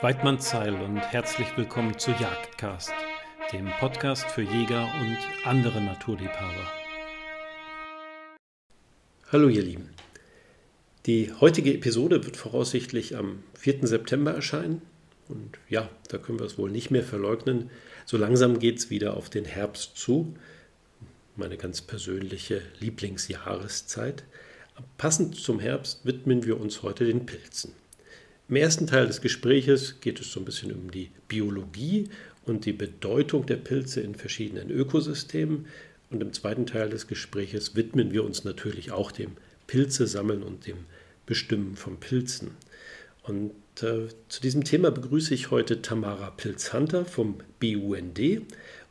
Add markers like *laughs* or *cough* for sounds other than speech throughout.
Weidmann Zeil und herzlich willkommen zu Jagdcast, dem Podcast für Jäger und andere Naturliebhaber. Hallo ihr Lieben. Die heutige Episode wird voraussichtlich am 4. September erscheinen. Und ja, da können wir es wohl nicht mehr verleugnen. So langsam geht es wieder auf den Herbst zu. Meine ganz persönliche Lieblingsjahreszeit. Passend zum Herbst widmen wir uns heute den Pilzen. Im ersten Teil des Gespräches geht es so ein bisschen um die Biologie und die Bedeutung der Pilze in verschiedenen Ökosystemen. Und im zweiten Teil des Gespräches widmen wir uns natürlich auch dem Pilze sammeln und dem Bestimmen von Pilzen. Und äh, zu diesem Thema begrüße ich heute Tamara Pilzhunter vom BUND.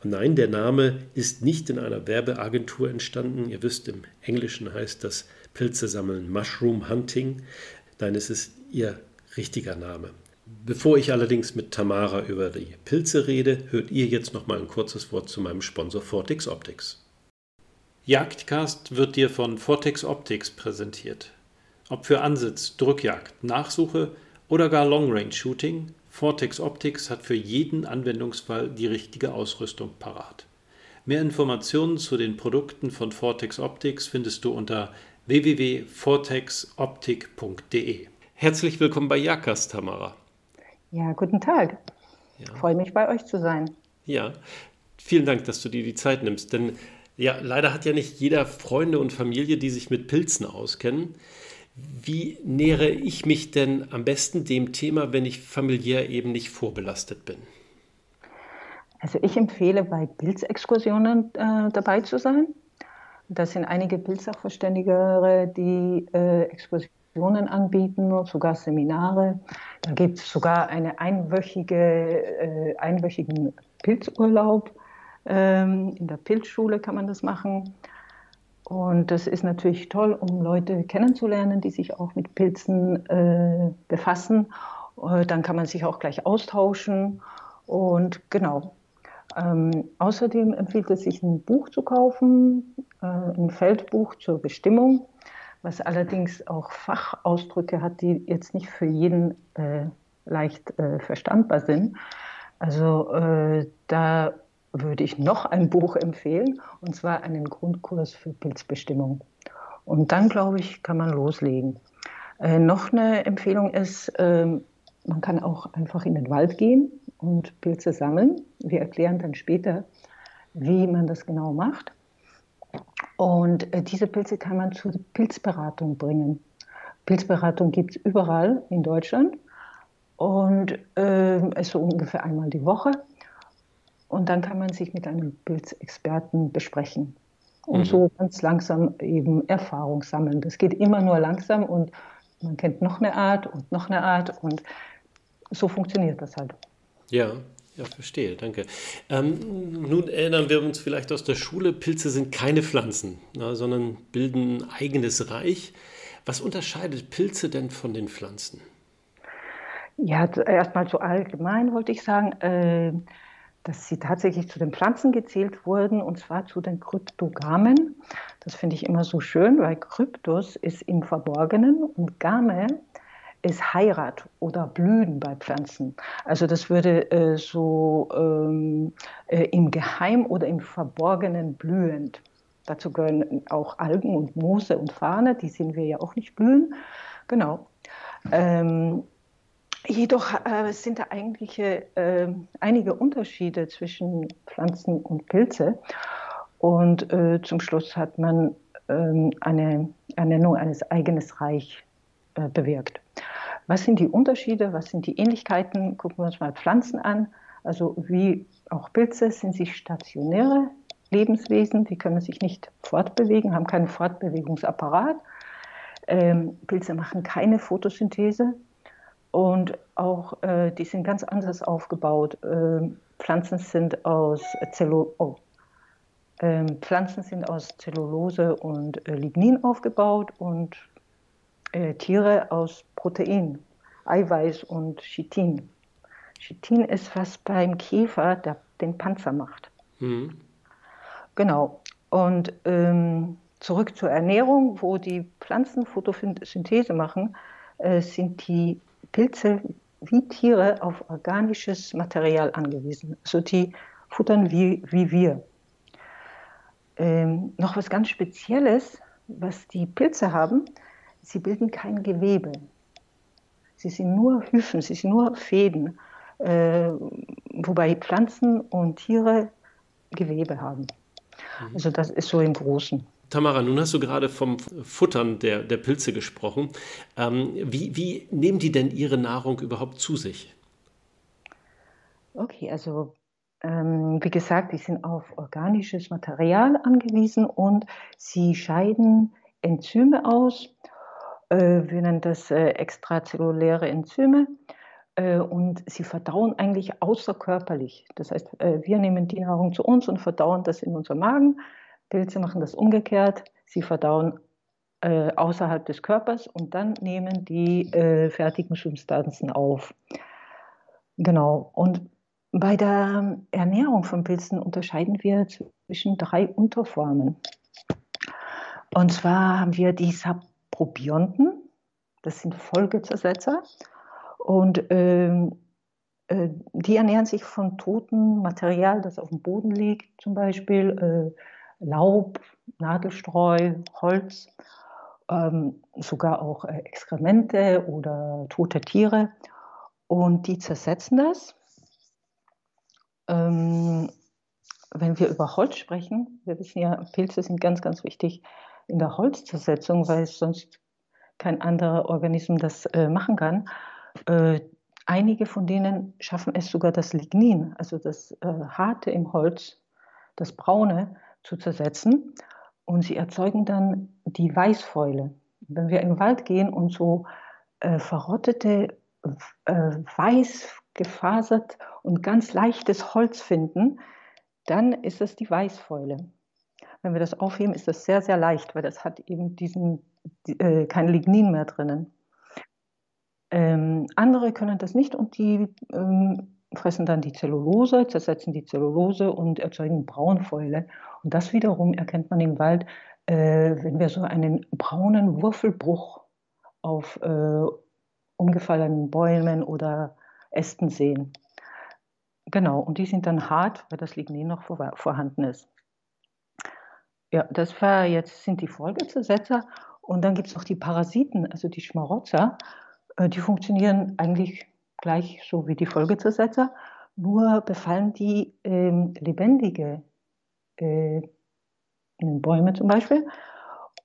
Und nein, der Name ist nicht in einer Werbeagentur entstanden. Ihr wisst, im Englischen heißt das Pilze sammeln Mushroom Hunting. Nein, es ist ihr richtiger Name. Bevor ich allerdings mit Tamara über die Pilze rede, hört ihr jetzt noch mal ein kurzes Wort zu meinem Sponsor Vortex Optics. Jagdcast wird dir von Vortex Optics präsentiert. Ob für Ansitz, Drückjagd, Nachsuche oder gar Long Range Shooting, Vortex Optics hat für jeden Anwendungsfall die richtige Ausrüstung parat. Mehr Informationen zu den Produkten von Vortex Optics findest du unter www.vortexoptik.de. Herzlich willkommen bei Jakas, Tamara. Ja, guten Tag. Ja. Ich freue mich, bei euch zu sein. Ja, vielen Dank, dass du dir die Zeit nimmst. Denn ja, leider hat ja nicht jeder Freunde und Familie, die sich mit Pilzen auskennen. Wie nähere ich mich denn am besten dem Thema, wenn ich familiär eben nicht vorbelastet bin? Also ich empfehle, bei Pilzexkursionen äh, dabei zu sein. Das sind einige Pilzsachverständige, die äh, Exkursionen anbieten, sogar Seminare. Da gibt es sogar einen einwöchige, äh, einwöchigen Pilzurlaub. Ähm, in der Pilzschule kann man das machen. Und das ist natürlich toll, um Leute kennenzulernen, die sich auch mit Pilzen äh, befassen. Äh, dann kann man sich auch gleich austauschen. Und genau. Ähm, außerdem empfiehlt es sich, ein Buch zu kaufen, äh, ein Feldbuch zur Bestimmung was allerdings auch Fachausdrücke hat, die jetzt nicht für jeden äh, leicht äh, verstandbar sind. Also äh, da würde ich noch ein Buch empfehlen, und zwar einen Grundkurs für Pilzbestimmung. Und dann, glaube ich, kann man loslegen. Äh, noch eine Empfehlung ist, ähm, man kann auch einfach in den Wald gehen und Pilze sammeln. Wir erklären dann später, wie man das genau macht. Und äh, diese Pilze kann man zur Pilzberatung bringen. Pilzberatung gibt es überall in Deutschland und äh, ist so ungefähr einmal die Woche. Und dann kann man sich mit einem Pilzexperten besprechen und mhm. so ganz langsam eben Erfahrung sammeln. Das geht immer nur langsam und man kennt noch eine Art und noch eine Art und so funktioniert das halt. Ja, ja, verstehe, danke. Ähm, nun erinnern wir uns vielleicht aus der Schule, Pilze sind keine Pflanzen, na, sondern bilden ein eigenes Reich. Was unterscheidet Pilze denn von den Pflanzen? Ja, erstmal zu allgemein wollte ich sagen, äh, dass sie tatsächlich zu den Pflanzen gezählt wurden, und zwar zu den Kryptogamen. Das finde ich immer so schön, weil Kryptos ist im Verborgenen und Game ist Heirat oder Blühen bei Pflanzen. Also das würde äh, so ähm, äh, im Geheim oder im Verborgenen blühend. Dazu gehören auch Algen und Moose und Fahne, die sehen wir ja auch nicht blühen. Genau. Ähm, jedoch äh, sind da eigentlich äh, einige Unterschiede zwischen Pflanzen und Pilze. Und äh, zum Schluss hat man ähm, eine Ernennung eines eigenen Reichs äh, bewirkt. Was sind die Unterschiede, was sind die Ähnlichkeiten? Gucken wir uns mal Pflanzen an. Also wie auch Pilze sind sie stationäre Lebenswesen, die können sich nicht fortbewegen, haben keinen Fortbewegungsapparat. Ähm, Pilze machen keine Photosynthese und auch äh, die sind ganz anders aufgebaut. Ähm, Pflanzen sind aus Zellu oh. ähm, Pflanzen sind aus Zellulose und äh, Lignin aufgebaut und äh, Tiere aus Protein, Eiweiß und Chitin. Chitin ist, was beim Käfer der, den Panzer macht. Mhm. Genau. Und ähm, zurück zur Ernährung, wo die Pflanzen Photosynthese machen, äh, sind die Pilze wie Tiere auf organisches Material angewiesen. Also die futtern wie, wie wir. Ähm, noch was ganz Spezielles, was die Pilze haben, sie bilden kein Gewebe. Sie sind nur Hyphen, sie sind nur Fäden, äh, wobei Pflanzen und Tiere Gewebe haben. Mhm. Also das ist so im Großen. Tamara, nun hast du gerade vom Futtern der, der Pilze gesprochen. Ähm, wie, wie nehmen die denn ihre Nahrung überhaupt zu sich? Okay, also ähm, wie gesagt, die sind auf organisches Material angewiesen und sie scheiden Enzyme aus. Äh, wir nennen das äh, extrazelluläre Enzyme. Äh, und sie verdauen eigentlich außerkörperlich. Das heißt, wir nehmen die Nahrung zu uns und verdauen das in unserem Magen. Pilze machen das umgekehrt. Sie verdauen außerhalb des Körpers und dann nehmen die fertigen Substanzen auf. Genau. Und bei der Ernährung von Pilzen unterscheiden wir zwischen drei Unterformen. Und zwar haben wir die Saprobionten, das sind Folgezersetzer. Und ähm, äh, die ernähren sich von totem Material, das auf dem Boden liegt, zum Beispiel. Äh, Laub, Nadelstreu, Holz, ähm, sogar auch äh, Exkremente oder tote Tiere. Und die zersetzen das. Ähm, wenn wir über Holz sprechen, wir wissen ja, Pilze sind ganz, ganz wichtig in der Holzzersetzung, weil sonst kein anderer Organismus das äh, machen kann. Äh, einige von denen schaffen es sogar das Lignin, also das äh, Harte im Holz, das Braune, zu zersetzen und sie erzeugen dann die Weißfäule. Wenn wir in den Wald gehen und so äh, verrottete, äh, weiß gefasert und ganz leichtes Holz finden, dann ist es die Weißfäule. Wenn wir das aufheben, ist das sehr, sehr leicht, weil das hat eben diesen, äh, kein Lignin mehr drinnen. Ähm, andere können das nicht und die ähm, fressen dann die Zellulose, zersetzen die Zellulose und erzeugen Braunfäule. Und das wiederum erkennt man im Wald, äh, wenn wir so einen braunen Wurfelbruch auf äh, umgefallenen Bäumen oder Ästen sehen. Genau, und die sind dann hart, weil das Lignin noch vor, vorhanden ist. Ja, das war jetzt sind die Folgezersetzer und dann gibt es noch die Parasiten, also die Schmarotzer. Äh, die funktionieren eigentlich gleich so wie die Folgezersetzer, nur befallen die ähm, lebendige äh, Bäume zum Beispiel.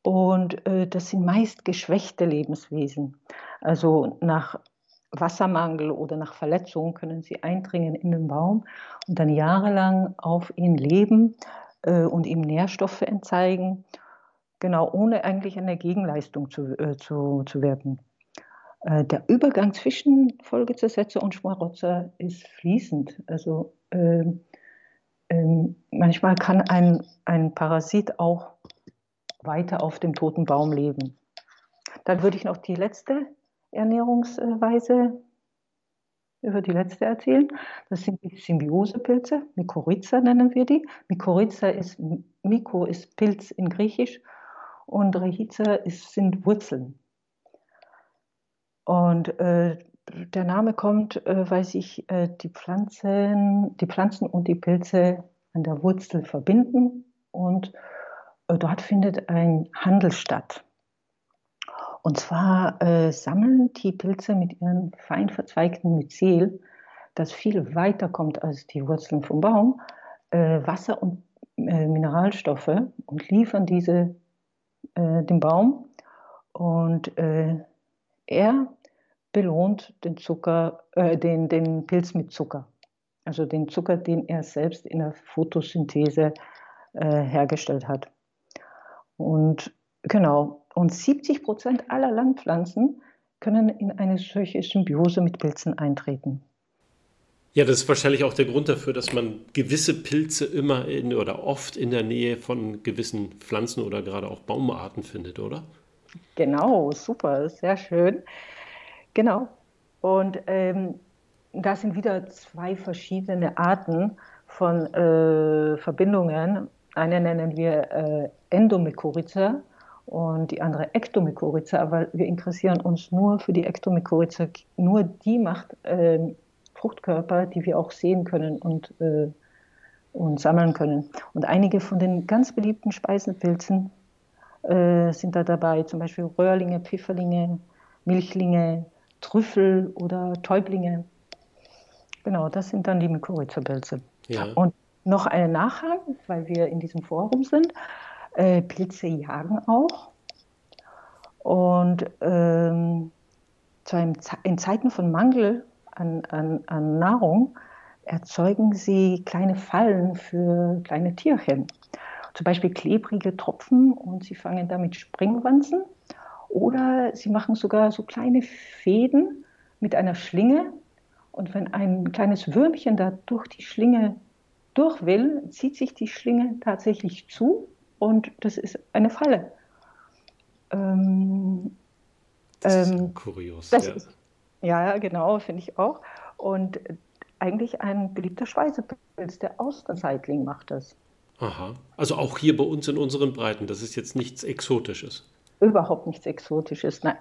Und äh, das sind meist geschwächte Lebenswesen. Also nach Wassermangel oder nach Verletzung können sie eindringen in den Baum und dann jahrelang auf ihn leben äh, und ihm Nährstoffe entzeigen, genau ohne eigentlich eine Gegenleistung zu, äh, zu, zu wirken. Äh, der Übergang zwischen Folgezersetzer und Schmarotzer ist fließend. Also äh, äh, manchmal kann ein, ein Parasit auch weiter auf dem toten Baum leben. Dann würde ich noch die letzte Ernährungsweise über die letzte erzählen. Das sind die Symbiosepilze, Mykorrhiza nennen wir die. Mykorrhiza ist, Myko ist Pilz in Griechisch und Rehiza ist, sind Wurzeln. Und äh, der Name kommt, äh, weil sich äh, die, Pflanzen, die Pflanzen und die Pilze an der Wurzel verbinden und äh, dort findet ein Handel statt. Und zwar äh, sammeln die Pilze mit ihrem fein verzweigten Myzel, das viel weiter kommt als die Wurzeln vom Baum, äh, Wasser und Mineralstoffe und liefern diese dem Baum. Und er belohnt den Zucker, äh, den, den Pilz mit Zucker. Also den Zucker, den er selbst in der Photosynthese äh, hergestellt hat. Und genau, und 70 Prozent aller Landpflanzen können in eine solche Symbiose mit Pilzen eintreten. Ja, das ist wahrscheinlich auch der Grund dafür, dass man gewisse Pilze immer in oder oft in der Nähe von gewissen Pflanzen oder gerade auch Baumarten findet, oder? Genau, super, sehr schön. Genau. Und ähm, das sind wieder zwei verschiedene Arten von äh, Verbindungen. Eine nennen wir äh, Endomykorrhiza und die andere Ektomykorrhiza, aber wir interessieren uns nur für die Ektomykorrhiza. Nur die macht äh, Fruchtkörper, die wir auch sehen können und, äh, und sammeln können. Und einige von den ganz beliebten Speisenpilzen äh, sind da dabei, zum Beispiel Röhrlinge, Pfifferlinge, Milchlinge, Trüffel oder Täublinge. Genau, das sind dann die Mykorrhiza-Pilze. Ja. Und noch ein Nachhang, weil wir in diesem Forum sind. Äh, Pilze jagen auch. Und ähm, in Zeiten von Mangel an, an, an Nahrung erzeugen sie kleine Fallen für kleine Tierchen. Zum Beispiel klebrige Tropfen und sie fangen damit Springwanzen. Oder sie machen sogar so kleine Fäden mit einer Schlinge. Und wenn ein kleines Würmchen da durch die Schlinge durch will, zieht sich die Schlinge tatsächlich zu und das ist eine Falle. Ähm, das ähm, ist kurios. Das ja. Ist, ja, genau, finde ich auch. Und eigentlich ein beliebter Speisepilz, der Austernseitling macht das. Aha. Also auch hier bei uns in unseren Breiten, das ist jetzt nichts Exotisches. Überhaupt nichts Exotisches, nein.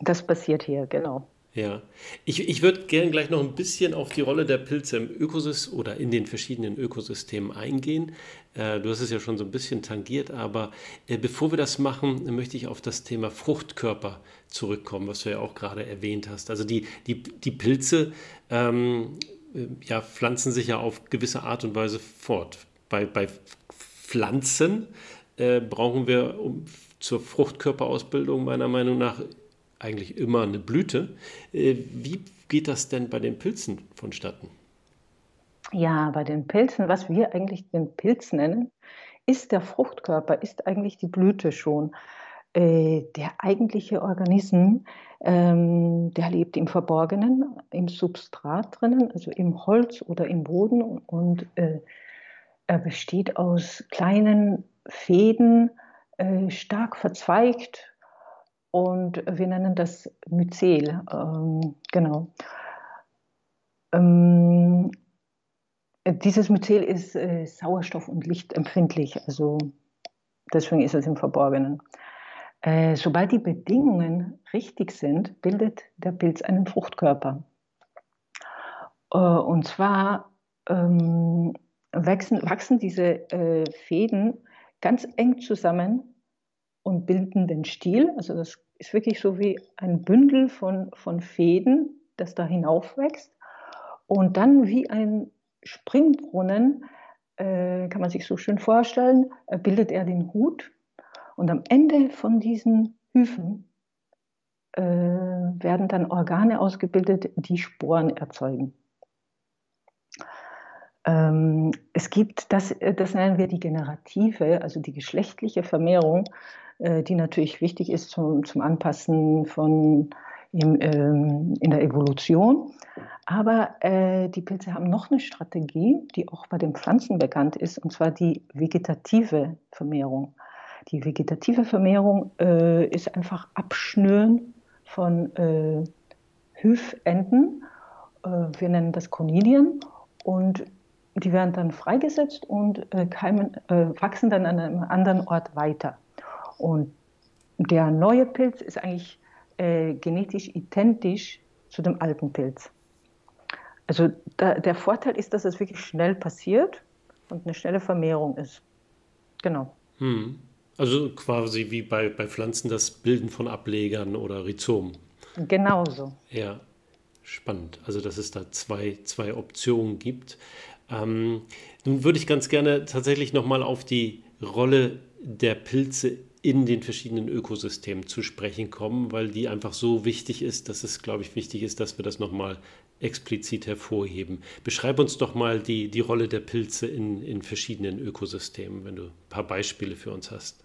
Das passiert hier, genau. Ja, ich, ich würde gerne gleich noch ein bisschen auf die Rolle der Pilze im Ökosystem oder in den verschiedenen Ökosystemen eingehen. Äh, du hast es ja schon so ein bisschen tangiert, aber äh, bevor wir das machen, möchte ich auf das Thema Fruchtkörper zurückkommen, was du ja auch gerade erwähnt hast. Also die, die, die Pilze ähm, äh, ja, pflanzen sich ja auf gewisse Art und Weise fort. Bei, bei Pflanzen äh, brauchen wir um, zur Fruchtkörperausbildung meiner Meinung nach eigentlich immer eine Blüte. Äh, wie geht das denn bei den Pilzen vonstatten? Ja, bei den Pilzen, was wir eigentlich den Pilz nennen, ist der Fruchtkörper, ist eigentlich die Blüte schon. Äh, der eigentliche Organismus, ähm, der lebt im Verborgenen, im Substrat drinnen, also im Holz oder im Boden und äh, er besteht aus kleinen Fäden, stark verzweigt und wir nennen das Myzel, ähm, genau. Ähm, dieses Myzel ist äh, sauerstoff- und lichtempfindlich, also deswegen ist es im Verborgenen. Äh, sobald die Bedingungen richtig sind, bildet der Pilz einen Fruchtkörper. Äh, und zwar ähm, wachsen, wachsen diese äh, Fäden ganz eng zusammen und bilden den Stiel. Also das ist wirklich so wie ein Bündel von, von Fäden, das da hinaufwächst. Und dann wie ein Springbrunnen, äh, kann man sich so schön vorstellen, äh, bildet er den Hut. Und am Ende von diesen Hyphen äh, werden dann Organe ausgebildet, die Sporen erzeugen. Ähm, es gibt, das, äh, das nennen wir die generative, also die geschlechtliche Vermehrung, die natürlich wichtig ist zum, zum Anpassen von im, ähm, in der Evolution. Aber äh, die Pilze haben noch eine Strategie, die auch bei den Pflanzen bekannt ist, und zwar die vegetative Vermehrung. Die vegetative Vermehrung äh, ist einfach Abschnüren von äh, Hüfenden. Äh, wir nennen das Konidien. Und die werden dann freigesetzt und äh, keimen, äh, wachsen dann an einem anderen Ort weiter. Und der neue Pilz ist eigentlich äh, genetisch identisch zu dem alten Pilz. Also da, der Vorteil ist, dass es wirklich schnell passiert und eine schnelle Vermehrung ist. Genau. Hm. Also quasi wie bei, bei Pflanzen das Bilden von Ablegern oder Rhizomen. Genauso. Ja, spannend. Also dass es da zwei, zwei Optionen gibt. Ähm, nun würde ich ganz gerne tatsächlich nochmal auf die Rolle der Pilze in den verschiedenen Ökosystemen zu sprechen kommen, weil die einfach so wichtig ist, dass es, glaube ich, wichtig ist, dass wir das nochmal explizit hervorheben. Beschreib uns doch mal die, die Rolle der Pilze in, in verschiedenen Ökosystemen, wenn du ein paar Beispiele für uns hast.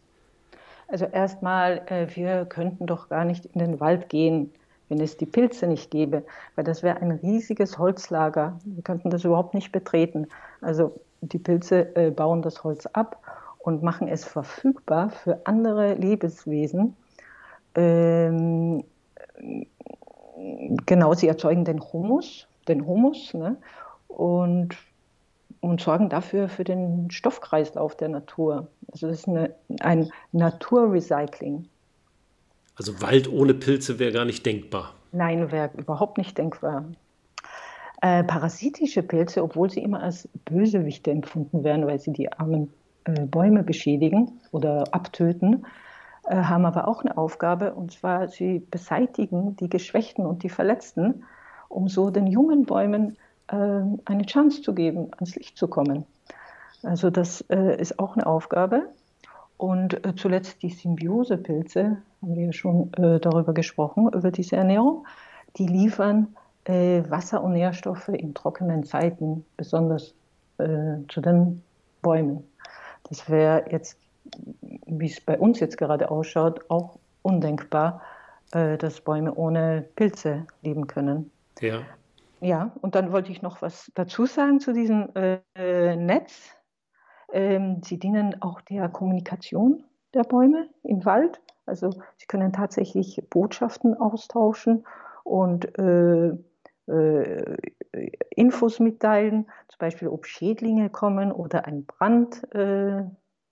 Also erstmal, äh, wir könnten doch gar nicht in den Wald gehen, wenn es die Pilze nicht gäbe, weil das wäre ein riesiges Holzlager. Wir könnten das überhaupt nicht betreten. Also die Pilze äh, bauen das Holz ab und machen es verfügbar für andere Lebenswesen. Ähm, genau, sie erzeugen den Humus, den Humus, ne? und und sorgen dafür für den Stoffkreislauf der Natur. Also das ist eine, ein Naturrecycling. Also Wald ohne Pilze wäre gar nicht denkbar. Nein, wäre überhaupt nicht denkbar. Äh, parasitische Pilze, obwohl sie immer als Bösewichte empfunden werden, weil sie die armen Bäume beschädigen oder abtöten, äh, haben aber auch eine Aufgabe, und zwar sie beseitigen die Geschwächten und die Verletzten, um so den jungen Bäumen äh, eine Chance zu geben, ans Licht zu kommen. Also das äh, ist auch eine Aufgabe. Und äh, zuletzt die Symbiosepilze, haben wir ja schon darüber gesprochen, über diese Ernährung, die liefern äh, Wasser und Nährstoffe in trockenen Zeiten, besonders äh, zu den Bäumen. Das wäre jetzt, wie es bei uns jetzt gerade ausschaut, auch undenkbar, äh, dass Bäume ohne Pilze leben können. Ja. Ja, und dann wollte ich noch was dazu sagen zu diesem äh, Netz. Ähm, sie dienen auch der Kommunikation der Bäume im Wald. Also sie können tatsächlich Botschaften austauschen und äh, Infos mitteilen, zum Beispiel ob Schädlinge kommen oder ein Brand äh,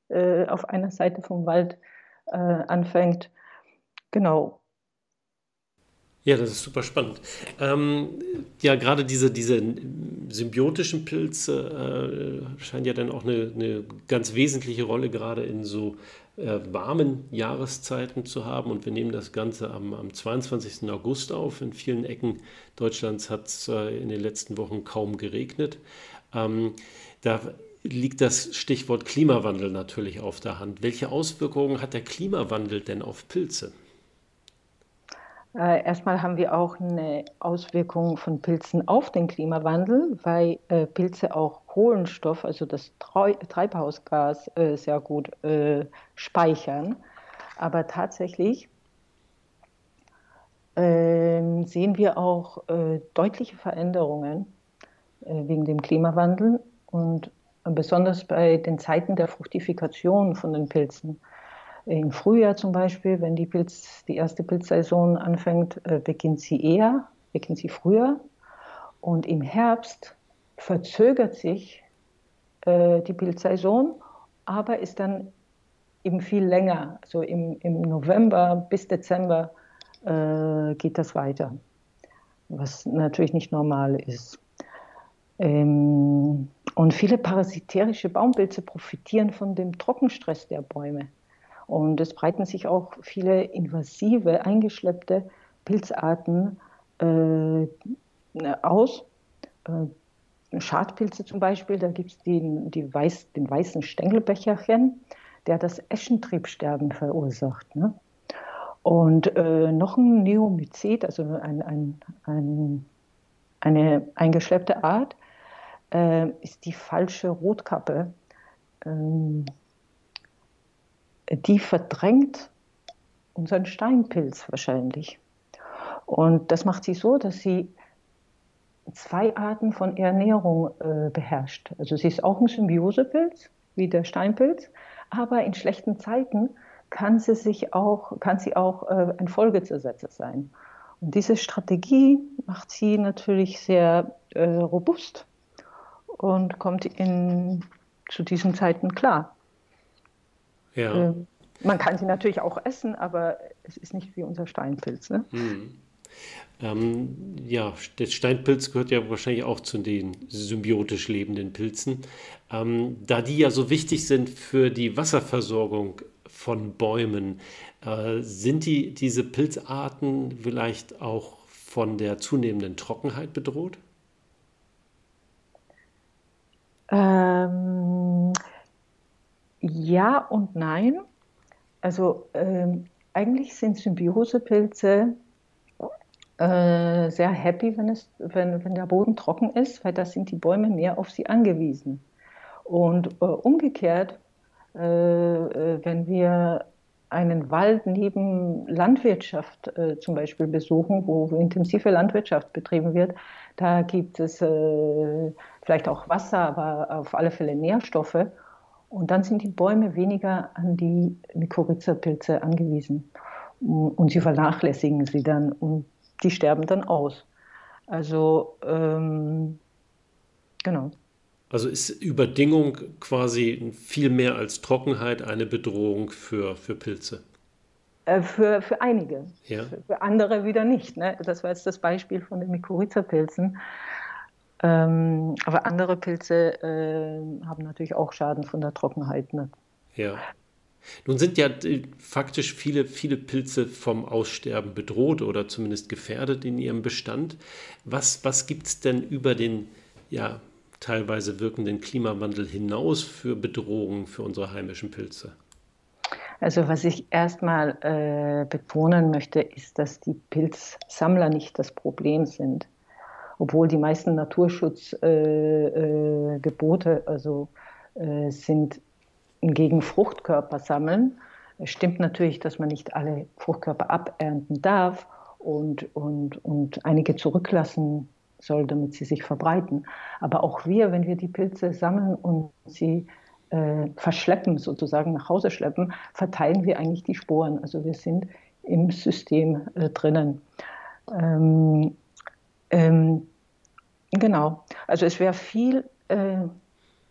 äh, auf einer Seite vom Wald äh, anfängt. Genau. Ja, das ist super spannend. Ähm, ja, gerade diese, diese symbiotischen Pilze äh, scheinen ja dann auch eine, eine ganz wesentliche Rolle gerade in so äh, warmen Jahreszeiten zu haben. Und wir nehmen das Ganze am, am 22. August auf. In vielen Ecken Deutschlands hat es äh, in den letzten Wochen kaum geregnet. Ähm, da liegt das Stichwort Klimawandel natürlich auf der Hand. Welche Auswirkungen hat der Klimawandel denn auf Pilze? Äh, erstmal haben wir auch eine Auswirkung von Pilzen auf den Klimawandel, weil äh, Pilze auch Kohlenstoff, also das Treibhausgas, äh, sehr gut speichern. Aber tatsächlich ähm, sehen wir auch deutliche Veränderungen wegen dem Klimawandel und besonders bei den Zeiten der Fruchtifikation von den Pilzen. Im Frühjahr zum Beispiel, wenn die, Pilz, die erste Pilzsaison anfängt, äh, beginnt sie eher, beginnt sie früher. Und im Herbst verzögert sich äh, die Pilzsaison, aber ist dann eben viel länger. Also im, im November bis Dezember äh, geht das weiter, was natürlich nicht normal ist. Ähm, und viele parasitärische Baumpilze profitieren von dem Trockenstress der Bäume. Und es breiten sich auch viele invasive, eingeschleppte Pilzarten äh, aus. Äh, Schadpilze zum Beispiel, da gibt es den, weiß, den weißen Stängelbecherchen, der das Eschentriebsterben verursacht. Ne? Und äh, noch ein Neomycet, also ein, ein, ein, eine eingeschleppte Art, äh, ist die falsche Rotkappe. Die verdrängt unseren Steinpilz wahrscheinlich. Und das macht sie so, dass sie zwei Arten von Ernährung äh, beherrscht. Also sie ist auch ein Symbiosepilz, wie der Steinpilz, aber in schlechten Zeiten kann sie, sich auch, kann sie auch äh, ein Folgezersetzer sein. Und diese Strategie macht sie natürlich sehr äh, robust und kommt in, zu diesen Zeiten klar. Ja. Ähm, man kann sie natürlich auch essen, aber es ist nicht wie unser Steinpilz. Ne? Hm. Ähm, ja, der Steinpilz gehört ja wahrscheinlich auch zu den symbiotisch lebenden Pilzen. Ähm, da die ja so wichtig sind für die Wasserversorgung von Bäumen, äh, sind die, diese Pilzarten vielleicht auch von der zunehmenden Trockenheit bedroht? Ähm, ja und nein. Also ähm, eigentlich sind Symbiosepilze äh, sehr happy, wenn, es, wenn, wenn der Boden trocken ist, weil da sind die Bäume mehr auf sie angewiesen. Und äh, umgekehrt, äh, äh wenn wir einen Wald neben Landwirtschaft äh, zum Beispiel besuchen, wo intensive Landwirtschaft betrieben wird, da gibt es äh, vielleicht auch Wasser, aber auf alle Fälle Nährstoffe. Und dann sind die Bäume weniger an die Mykorrhiza-Pilze angewiesen. Und sie vernachlässigen sie dann und die sterben dann aus. Also, ähm, genau. Also ist Überdingung quasi viel mehr als Trockenheit eine Bedrohung für, für Pilze? Äh, für, für einige. Ja. Für andere wieder nicht. Ne? Das war jetzt das Beispiel von den Mykorrhiza-Pilzen. Ähm, aber andere Pilze äh, haben natürlich auch Schaden von der Trockenheit. Ne? Ja. Nun sind ja äh, faktisch viele, viele Pilze vom Aussterben bedroht oder zumindest gefährdet in ihrem Bestand. Was, was gibt es denn über den ja, teilweise wirkenden Klimawandel hinaus für Bedrohungen für unsere heimischen Pilze? Also was ich erstmal äh, betonen möchte, ist, dass die Pilzsammler nicht das Problem sind obwohl die meisten Naturschutzgebote äh, äh, also äh, sind gegen Fruchtkörper sammeln. Es stimmt natürlich, dass man nicht alle Fruchtkörper abernten darf und, und, und einige zurücklassen soll, damit sie sich verbreiten. Aber auch wir, wenn wir die Pilze sammeln und sie äh, verschleppen, sozusagen nach Hause schleppen, verteilen wir eigentlich die Sporen. Also wir sind im System äh, drinnen. Ähm, ähm, genau. Also es wäre viel äh,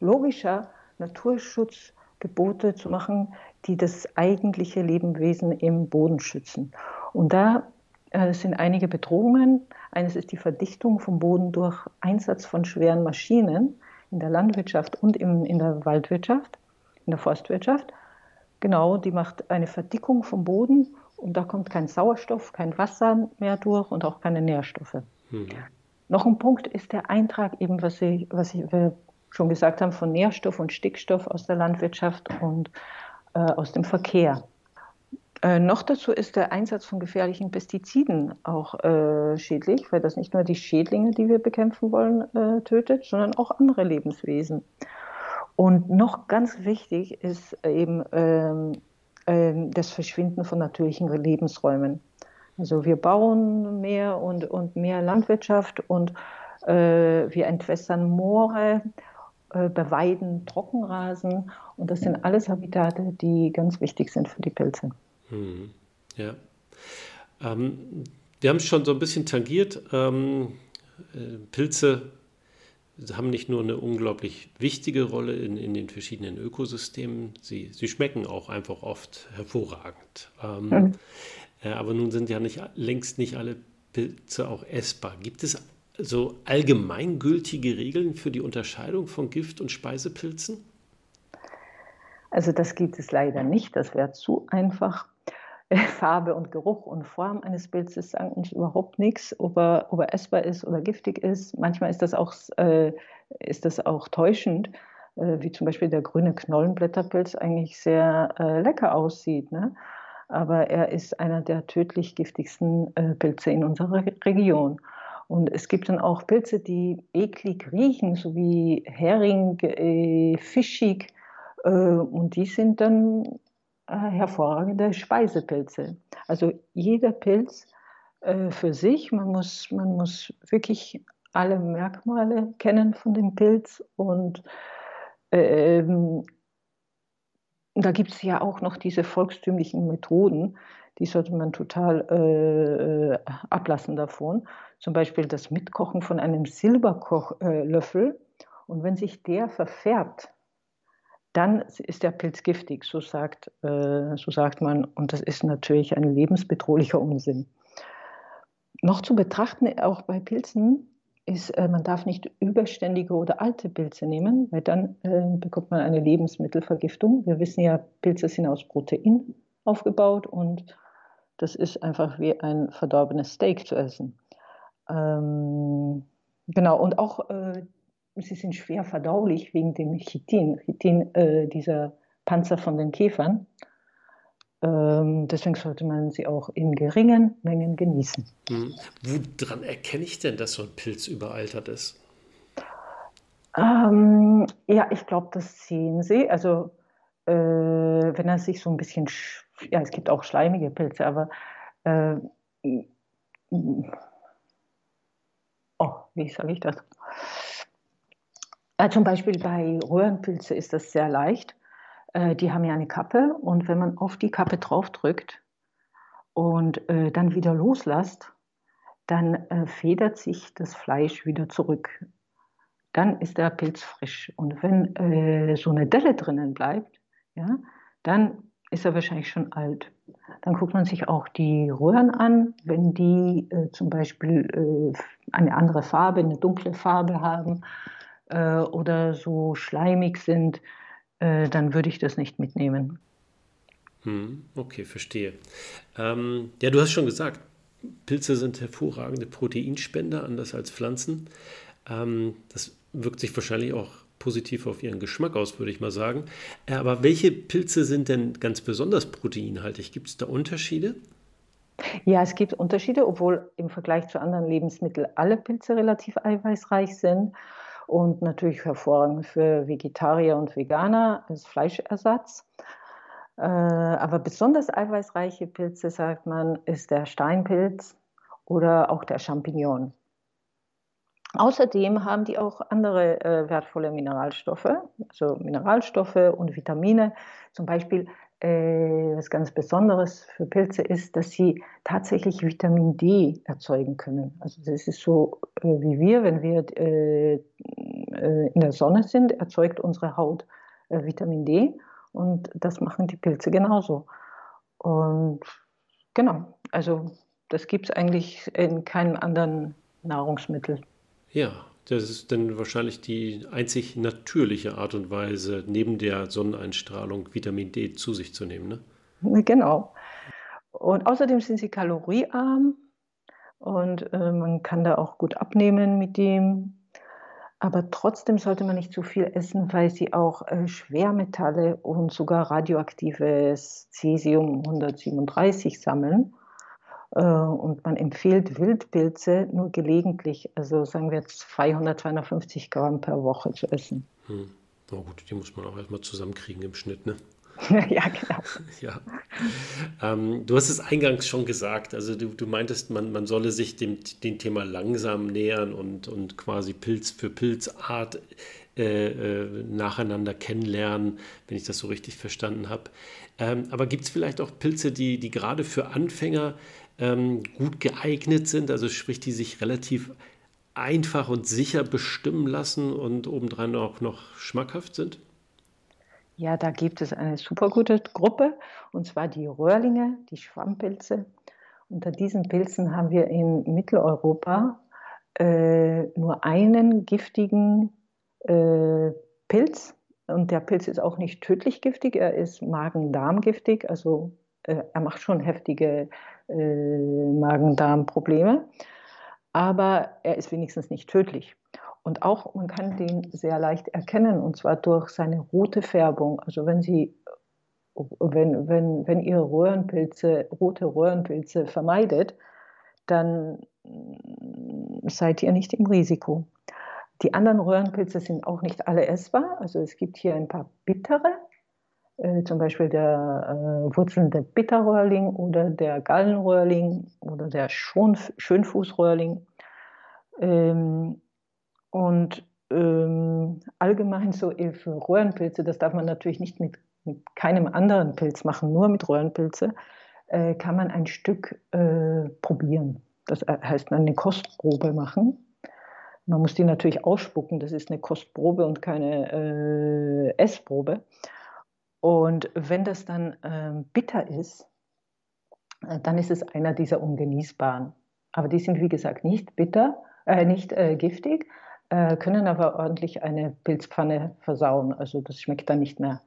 logischer, Naturschutzgebote zu machen, die das eigentliche Lebewesen im Boden schützen. Und da äh, sind einige Bedrohungen. Eines ist die Verdichtung vom Boden durch Einsatz von schweren Maschinen in der Landwirtschaft und im, in der Waldwirtschaft, in der Forstwirtschaft. Genau, die macht eine Verdickung vom Boden und da kommt kein Sauerstoff, kein Wasser mehr durch und auch keine Nährstoffe. Mhm. Noch ein Punkt ist der Eintrag, eben was, ich, was ich, wir schon gesagt haben, von Nährstoff und Stickstoff aus der Landwirtschaft und äh, aus dem Verkehr. Äh, noch dazu ist der Einsatz von gefährlichen Pestiziden auch äh, schädlich, weil das nicht nur die Schädlinge, die wir bekämpfen wollen, äh, tötet, sondern auch andere Lebenswesen. Und noch ganz wichtig ist eben ähm, ähm, das Verschwinden von natürlichen Lebensräumen. Also wir bauen mehr und, und mehr Landwirtschaft und äh, wir entwässern Moore, äh, beweiden Trockenrasen und das sind alles Habitate, die ganz wichtig sind für die Pilze. Hm. Ja. Ähm, wir haben es schon so ein bisschen tangiert. Ähm, äh, Pilze haben nicht nur eine unglaublich wichtige Rolle in, in den verschiedenen Ökosystemen, sie, sie schmecken auch einfach oft hervorragend. Ähm, mhm. Äh, aber nun sind ja nicht, längst nicht alle Pilze auch essbar. Gibt es so allgemeingültige Regeln für die Unterscheidung von Gift- und Speisepilzen? Also das gibt es leider nicht, das wäre zu einfach. Farbe und Geruch und Form eines Pilzes sagen uns überhaupt nichts, ob er, ob er essbar ist oder giftig ist. Manchmal ist das auch, äh, ist das auch täuschend, äh, wie zum Beispiel der grüne Knollenblätterpilz eigentlich sehr äh, lecker aussieht. Ne? Aber er ist einer der tödlich giftigsten äh, Pilze in unserer Region. Und es gibt dann auch Pilze, die eklig riechen, so wie Hering, äh, fischig. Äh, und die sind dann äh, hervorragende Speisepilze. Also jeder Pilz äh, für sich, man muss, man muss wirklich alle Merkmale kennen von dem Pilz und ähm, da gibt es ja auch noch diese volkstümlichen Methoden, die sollte man total äh, ablassen davon. Zum Beispiel das Mitkochen von einem Silberkochlöffel. Äh, und wenn sich der verfärbt, dann ist der Pilz giftig, so sagt, äh, so sagt man. Und das ist natürlich ein lebensbedrohlicher Unsinn. Noch zu betrachten, auch bei Pilzen, ist, äh, man darf nicht überständige oder alte Pilze nehmen, weil dann äh, bekommt man eine Lebensmittelvergiftung. Wir wissen ja, Pilze sind aus Protein aufgebaut und das ist einfach wie ein verdorbenes Steak zu essen. Ähm, genau, und auch äh, sie sind schwer verdaulich wegen dem Chitin, Chitin äh, dieser Panzer von den Käfern. Ähm, deswegen sollte man sie auch in geringen Mengen genießen. Hm. Woran erkenne ich denn, dass so ein Pilz überaltert ist? Ähm, ja, ich glaube, das sehen Sie. Also, äh, wenn er sich so ein bisschen, ja, es gibt auch schleimige Pilze, aber äh, oh, wie sage ich das? Äh, zum Beispiel bei Röhrenpilze ist das sehr leicht. Äh, die haben ja eine Kappe und wenn man auf die Kappe draufdrückt und äh, dann wieder loslässt, dann äh, federt sich das Fleisch wieder zurück. dann ist der Pilz frisch. Und wenn äh, so eine Delle drinnen bleibt, ja, dann ist er wahrscheinlich schon alt. Dann guckt man sich auch die Röhren an. Wenn die äh, zum Beispiel äh, eine andere Farbe, eine dunkle Farbe haben äh, oder so schleimig sind, äh, dann würde ich das nicht mitnehmen. Hm, okay, verstehe. Ähm, ja, du hast schon gesagt, Pilze sind hervorragende Proteinspender, anders als Pflanzen. Ähm, das wirkt sich wahrscheinlich auch positiv auf ihren Geschmack aus, würde ich mal sagen. Äh, aber welche Pilze sind denn ganz besonders proteinhaltig? Gibt es da Unterschiede? Ja, es gibt Unterschiede, obwohl im Vergleich zu anderen Lebensmitteln alle Pilze relativ eiweißreich sind und natürlich hervorragend für Vegetarier und Veganer als Fleischersatz. Äh, aber besonders eiweißreiche Pilze, sagt man, ist der Steinpilz oder auch der Champignon. Außerdem haben die auch andere äh, wertvolle Mineralstoffe, also Mineralstoffe und Vitamine. Zum Beispiel, was ganz Besonderes für Pilze ist, dass sie tatsächlich Vitamin D erzeugen können. Also das ist so äh, wie wir, wenn wir äh, äh, in der Sonne sind, erzeugt unsere Haut äh, Vitamin D und das machen die Pilze genauso. Und genau, also das gibt es eigentlich in keinem anderen Nahrungsmittel. Ja, das ist dann wahrscheinlich die einzig natürliche Art und Weise, neben der Sonneneinstrahlung Vitamin D zu sich zu nehmen. Ne? Genau. Und außerdem sind sie kaloriearm und äh, man kann da auch gut abnehmen mit dem. Aber trotzdem sollte man nicht zu viel essen, weil sie auch äh, Schwermetalle und sogar radioaktives Cäsium 137 sammeln. Äh, und man empfiehlt Wildpilze nur gelegentlich, also sagen wir jetzt 200, 250 Gramm per Woche zu essen. Hm. Na gut, die muss man auch erstmal zusammenkriegen im Schnitt, ne? *laughs* ja, genau. *laughs* Ja. Ähm, du hast es eingangs schon gesagt, also du, du meintest, man, man solle sich dem, dem Thema langsam nähern und, und quasi Pilz für Pilzart äh, äh, nacheinander kennenlernen, wenn ich das so richtig verstanden habe. Ähm, aber gibt es vielleicht auch Pilze, die, die gerade für Anfänger ähm, gut geeignet sind, also sprich, die sich relativ einfach und sicher bestimmen lassen und obendrein auch noch schmackhaft sind? Ja, da gibt es eine super gute Gruppe, und zwar die Röhrlinge, die Schwammpilze. Unter diesen Pilzen haben wir in Mitteleuropa äh, nur einen giftigen äh, Pilz. Und der Pilz ist auch nicht tödlich giftig, er ist Magen-Darm giftig, also äh, er macht schon heftige äh, Magen-Darm-Probleme, aber er ist wenigstens nicht tödlich. Und auch man kann den sehr leicht erkennen, und zwar durch seine rote Färbung. Also wenn Sie, wenn, wenn, wenn ihr Röhrenpilze, rote Röhrenpilze vermeidet, dann seid ihr nicht im Risiko. Die anderen Röhrenpilze sind auch nicht alle essbar. Also es gibt hier ein paar bittere, äh, zum Beispiel der äh, wurzelnde Bitterröhrling oder der Gallenröhrling oder der Schonf Schönfußröhrling. Ähm, und ähm, allgemein so für Röhrenpilze, das darf man natürlich nicht mit, mit keinem anderen Pilz machen, nur mit Röhrenpilze, äh, kann man ein Stück äh, probieren. Das äh, heißt, eine Kostprobe machen. Man muss die natürlich ausspucken, das ist eine Kostprobe und keine äh, Essprobe. Und wenn das dann ähm, bitter ist, äh, dann ist es einer dieser ungenießbaren. Aber die sind, wie gesagt, nicht bitter, äh, nicht äh, giftig, äh, können aber ordentlich eine Pilzpfanne versauen. Also das schmeckt dann nicht mehr.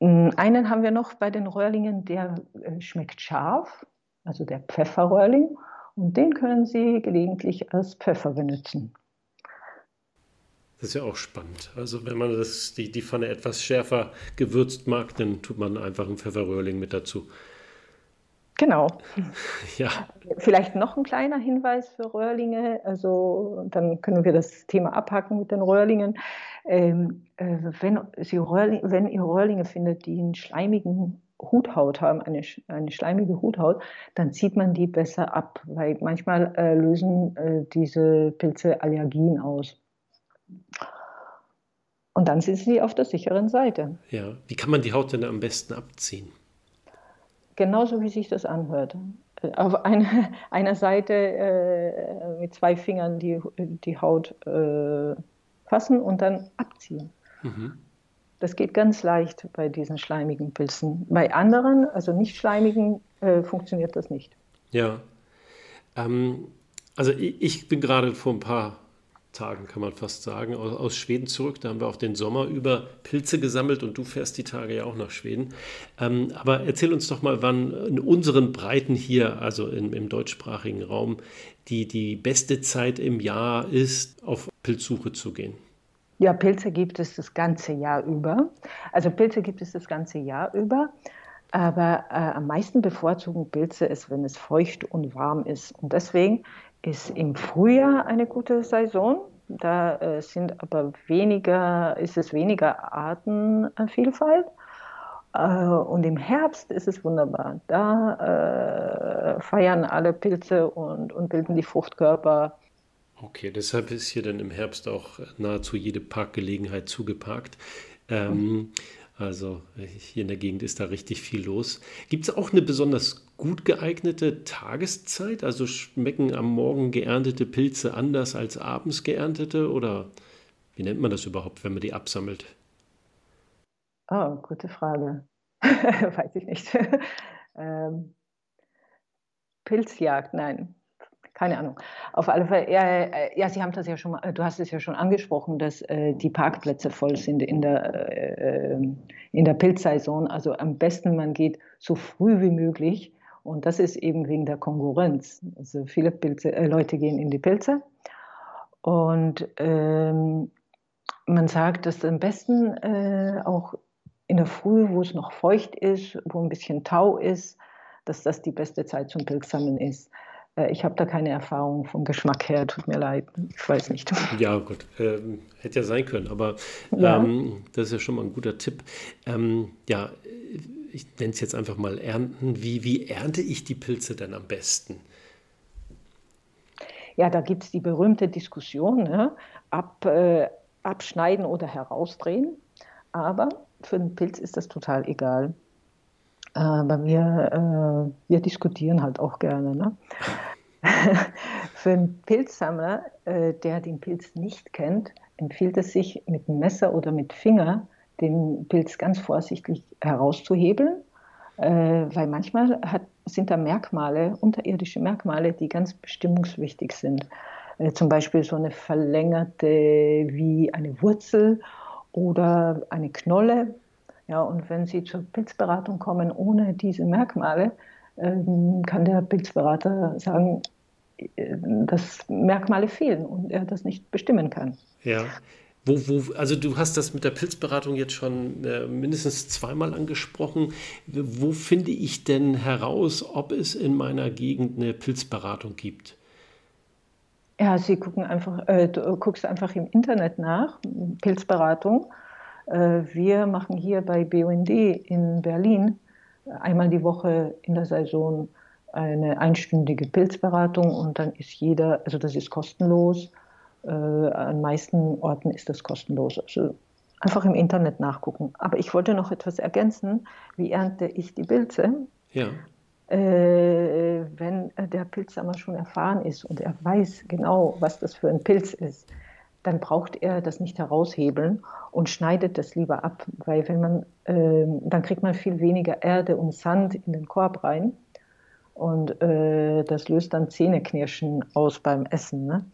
Mm, einen haben wir noch bei den Röhrlingen, der äh, schmeckt scharf, also der Pfefferröhrling. Und den können Sie gelegentlich als Pfeffer benutzen. Das ist ja auch spannend. Also wenn man das, die, die Pfanne etwas schärfer gewürzt mag, dann tut man einfach einen Pfefferröhrling mit dazu. Genau. *laughs* Ja. Vielleicht noch ein kleiner Hinweis für Röhrlinge. Also dann können wir das Thema abhacken mit den Röhrlingen. Ähm, äh, wenn, Sie Röhrling, wenn ihr Röhrlinge findet, die einen schleimigen Huthaut haben, eine, eine schleimige Huthaut, dann zieht man die besser ab, weil manchmal äh, lösen äh, diese Pilze Allergien aus. Und dann sind sie auf der sicheren Seite. Ja, wie kann man die Haut denn am besten abziehen? Genauso wie sich das anhört. auf eine, *laughs* einer Seite äh, mit zwei Fingern die, die Haut äh, fassen und dann abziehen. Mhm. Das geht ganz leicht bei diesen schleimigen Pilzen. Bei anderen, also nicht schleimigen, äh, funktioniert das nicht. Ja. Ähm, also ich, ich, bin gerade vor ein paar Tagen, kann man fast sagen, aus, Schweden zurück. Da haben wir auch den Sommer über Pilze gesammelt und du fährst die Tage ja auch nach Schweden. Ähm, aber erzähl uns doch mal, wann in unseren Breiten hier, also in, im deutschsprachigen Raum, die, die beste Zeit im Jahr ist, auf Pilzsuche zu gehen. Ja, Pilze gibt es das ganze Jahr über. Also Pilze gibt es das ganze Jahr über. Aber äh, am meisten bevorzugen Pilze es, wenn es feucht und warm ist. Und deswegen ist im Frühjahr eine gute Saison. Da äh, sind aber weniger, ist es weniger Artenvielfalt. Äh, und im Herbst ist es wunderbar. Da äh, feiern alle Pilze und, und bilden die Fruchtkörper. Okay, deshalb ist hier dann im Herbst auch nahezu jede Parkgelegenheit zugeparkt. Ähm. Also hier in der Gegend ist da richtig viel los. Gibt es auch eine besonders gut geeignete Tageszeit? Also schmecken am Morgen geerntete Pilze anders als abends geerntete? Oder wie nennt man das überhaupt, wenn man die absammelt? Oh, gute Frage. *laughs* Weiß ich nicht. *laughs* ähm, Pilzjagd, nein keine Ahnung. Auf alle Fälle, ja, äh, ja, Sie haben das ja schon mal, du hast es ja schon angesprochen, dass äh, die Parkplätze voll sind in der, äh, in der Pilzsaison. Also am besten man geht so früh wie möglich. Und das ist eben wegen der Konkurrenz. Also viele Pilze, äh, Leute gehen in die Pilze. Und ähm, man sagt, dass am besten äh, auch in der Früh, wo es noch feucht ist, wo ein bisschen Tau ist, dass das die beste Zeit zum Pilzsammeln ist. Äh, ich habe da keine Erfahrung vom Geschmack her, tut mir leid. Ich weiß nicht. Ja, gut. Ähm, hätte ja sein können, aber ja. Ähm, das ist ja schon mal ein guter Tipp. Ähm, ja, ich nenne es jetzt einfach mal Ernten. Wie, wie ernte ich die Pilze denn am besten? Ja, da gibt es die berühmte Diskussion, ne? Ab, äh, abschneiden oder herausdrehen. Aber für den Pilz ist das total egal. Äh, bei mir, äh, wir diskutieren halt auch gerne. Ne? *laughs* Für einen Pilzsammler, äh, der den Pilz nicht kennt, empfiehlt es sich, mit Messer oder mit Finger den Pilz ganz vorsichtig herauszuhebeln, äh, weil manchmal hat, sind da Merkmale, unterirdische Merkmale, die ganz bestimmungswichtig sind. Äh, zum Beispiel so eine verlängerte wie eine Wurzel oder eine Knolle, ja, und wenn Sie zur Pilzberatung kommen ohne diese Merkmale, ähm, kann der Pilzberater sagen, äh, dass Merkmale fehlen und er das nicht bestimmen kann. Ja. Wo, wo, also du hast das mit der Pilzberatung jetzt schon äh, mindestens zweimal angesprochen. Wo finde ich denn heraus, ob es in meiner Gegend eine Pilzberatung gibt? Ja, Sie gucken einfach, äh, du guckst einfach im Internet nach, Pilzberatung. Äh, wir machen hier bei BUND in Berlin einmal die Woche in der Saison eine einstündige Pilzberatung und dann ist jeder, also das ist kostenlos. Äh, an meisten Orten ist das kostenlos. Also einfach im Internet nachgucken. Aber ich wollte noch etwas ergänzen. Wie ernte ich die Pilze? Ja. Äh, wenn der Pilzsammler schon erfahren ist und er weiß genau, was das für ein Pilz ist, dann braucht er das nicht heraushebeln und schneidet das lieber ab, weil wenn man, äh, dann kriegt man viel weniger Erde und Sand in den Korb rein und äh, das löst dann Zähneknirschen aus beim Essen. Ne?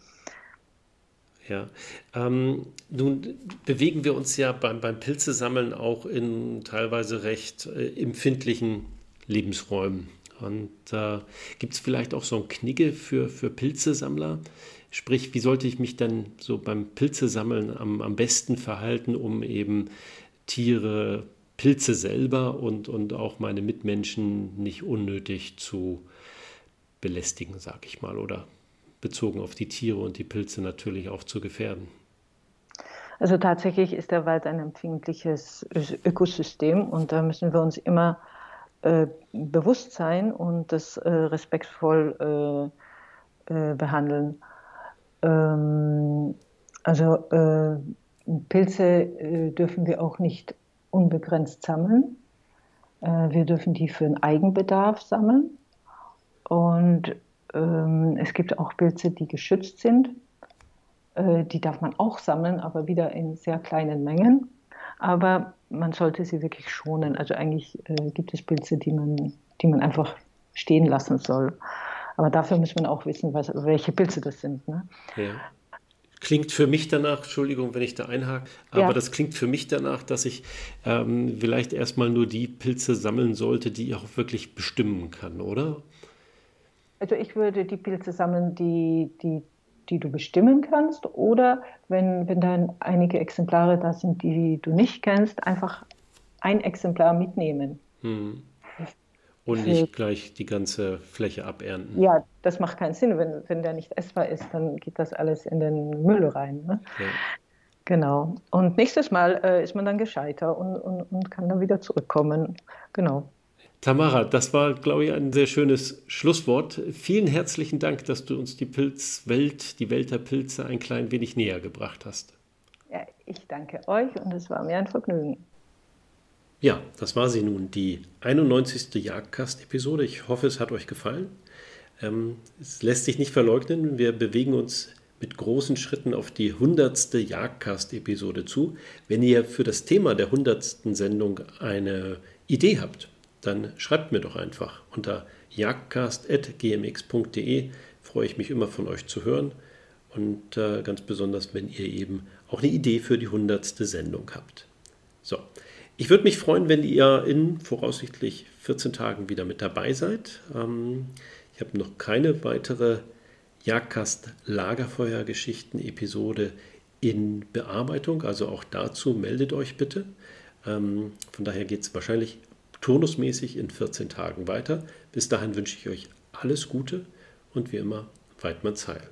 Ja, ähm, nun bewegen wir uns ja beim, beim Pilzesammeln auch in teilweise recht äh, empfindlichen Lebensräumen. Und äh, gibt es vielleicht auch so ein Knigge für, für Pilzesammler? Sprich, wie sollte ich mich dann so beim Pilzesammeln am, am besten verhalten, um eben Tiere, Pilze selber und, und auch meine Mitmenschen nicht unnötig zu belästigen, sag ich mal, oder bezogen auf die Tiere und die Pilze natürlich auch zu gefährden. Also tatsächlich ist der Wald ein empfindliches Ökosystem und da müssen wir uns immer äh, bewusst sein und das äh, respektvoll äh, äh behandeln. Ähm, also äh, Pilze äh, dürfen wir auch nicht unbegrenzt sammeln. Wir dürfen die für den Eigenbedarf sammeln. Und es gibt auch Pilze, die geschützt sind. Äh, die darf man auch sammeln, aber wieder in sehr kleinen Mengen. Aber man sollte sie wirklich schonen. Also eigentlich äh, gibt es Pilze, die man, die man einfach stehen lassen soll. Aber dafür muss man auch wissen, was, welche Pilze das sind. Ne? Ja. Klingt für mich danach, Entschuldigung, wenn ich da einhake, aber ja. das klingt für mich danach, dass ich ähm, vielleicht erstmal nur die Pilze sammeln sollte, die ich auch wirklich bestimmen kann, oder? Also ich würde die Pilze sammeln, die, die, die du bestimmen kannst, oder wenn, wenn dann einige Exemplare da sind, die du nicht kennst, einfach ein Exemplar mitnehmen. Hm. Und nicht gleich die ganze Fläche abernten. Ja, das macht keinen Sinn. Wenn, wenn der nicht essbar ist, dann geht das alles in den Müll rein. Ne? Ja. Genau. Und nächstes Mal äh, ist man dann gescheiter und, und, und kann dann wieder zurückkommen. Genau. Tamara, das war, glaube ich, ein sehr schönes Schlusswort. Vielen herzlichen Dank, dass du uns die Pilzwelt, die Welt der Pilze ein klein wenig näher gebracht hast. Ja, ich danke euch und es war mir ein Vergnügen. Ja, das war sie nun, die 91. Jagdcast-Episode. Ich hoffe, es hat euch gefallen. Ähm, es lässt sich nicht verleugnen, wir bewegen uns mit großen Schritten auf die 100. Jagdcast-Episode zu. Wenn ihr für das Thema der 100. Sendung eine Idee habt, dann schreibt mir doch einfach unter jagdcast.gmx.de. Freue ich mich immer von euch zu hören und äh, ganz besonders, wenn ihr eben auch eine Idee für die 100. Sendung habt. So, ich würde mich freuen, wenn ihr in voraussichtlich 14 Tagen wieder mit dabei seid. Ähm, ich habe noch keine weitere Jagdkast Lagerfeuergeschichten-Episode in Bearbeitung, also auch dazu meldet euch bitte. Ähm, von daher geht es wahrscheinlich turnusmäßig in 14 Tagen weiter. Bis dahin wünsche ich euch alles Gute und wie immer, Weidmanns Heil.